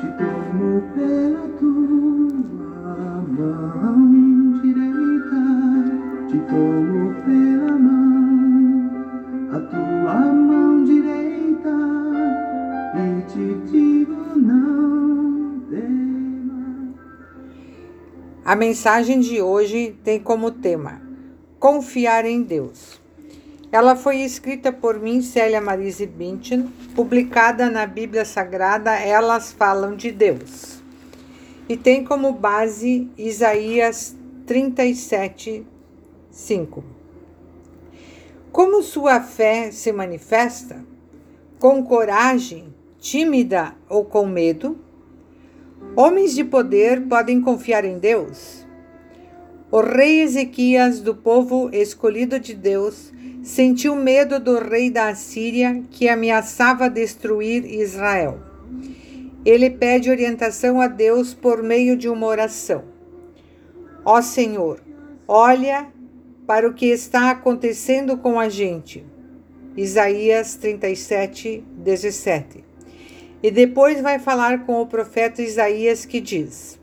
te tomo pela tua A mensagem de hoje tem como tema Confiar em Deus. Ela foi escrita por mim, Célia Marise Bündchen, publicada na Bíblia Sagrada Elas Falam de Deus. E tem como base Isaías 37, 5. Como sua fé se manifesta? Com coragem, tímida ou com medo? Homens de poder podem confiar em Deus? O rei Ezequias, do povo escolhido de Deus, sentiu medo do rei da Assíria que ameaçava destruir Israel. Ele pede orientação a Deus por meio de uma oração. Ó Senhor, olha para o que está acontecendo com a gente. Isaías 37, 17. E depois vai falar com o profeta Isaías que diz: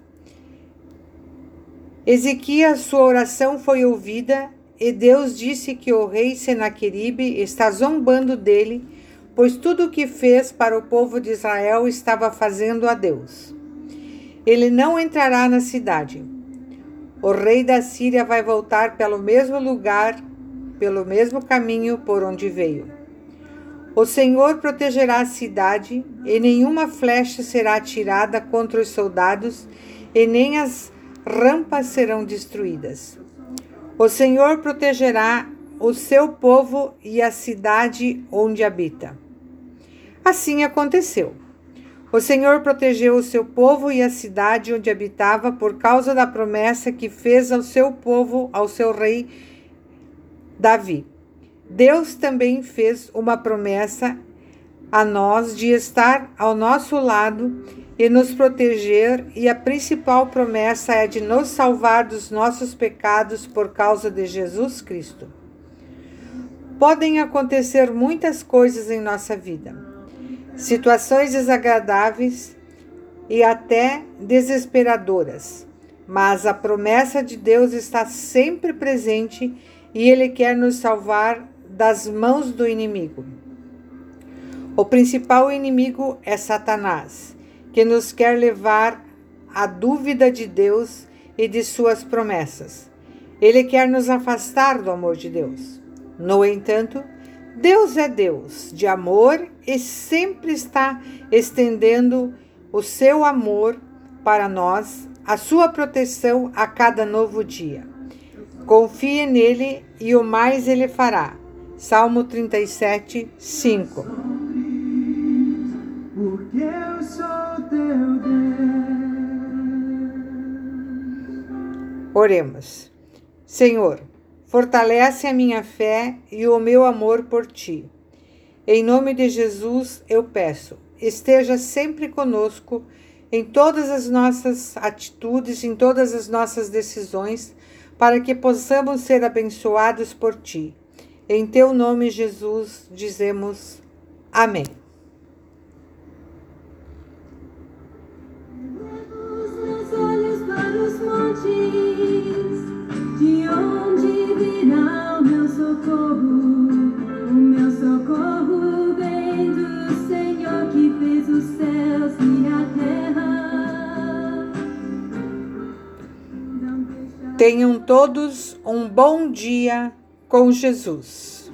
Ezequias, sua oração foi ouvida, e Deus disse que o rei Senaqueribe está zombando dele, pois tudo o que fez para o povo de Israel estava fazendo a Deus. Ele não entrará na cidade. O rei da Síria vai voltar pelo mesmo lugar, pelo mesmo caminho por onde veio. O Senhor protegerá a cidade, e nenhuma flecha será atirada contra os soldados, e nem as rampas serão destruídas. O Senhor protegerá o seu povo e a cidade onde habita. Assim aconteceu. O Senhor protegeu o seu povo e a cidade onde habitava por causa da promessa que fez ao seu povo, ao seu rei Davi. Deus também fez uma promessa a nós de estar ao nosso lado e nos proteger, e a principal promessa é de nos salvar dos nossos pecados por causa de Jesus Cristo. Podem acontecer muitas coisas em nossa vida, situações desagradáveis e até desesperadoras, mas a promessa de Deus está sempre presente e Ele quer nos salvar das mãos do inimigo. O principal inimigo é Satanás que nos quer levar à dúvida de Deus e de suas promessas. Ele quer nos afastar do amor de Deus. No entanto, Deus é Deus de amor e sempre está estendendo o seu amor para nós, a sua proteção a cada novo dia. Confie nele e o mais ele fará. Salmo 37, 5. Porque eu sou teu Deus. Oremos. Senhor, fortalece a minha fé e o meu amor por ti. Em nome de Jesus eu peço, esteja sempre conosco em todas as nossas atitudes, em todas as nossas decisões, para que possamos ser abençoados por ti. Em teu nome, Jesus, dizemos amém. Os meus olhos para os montes, de onde virá o meu socorro? O meu socorro vem do Senhor que fez os céus e a terra. Tenham todos um bom dia com Jesus.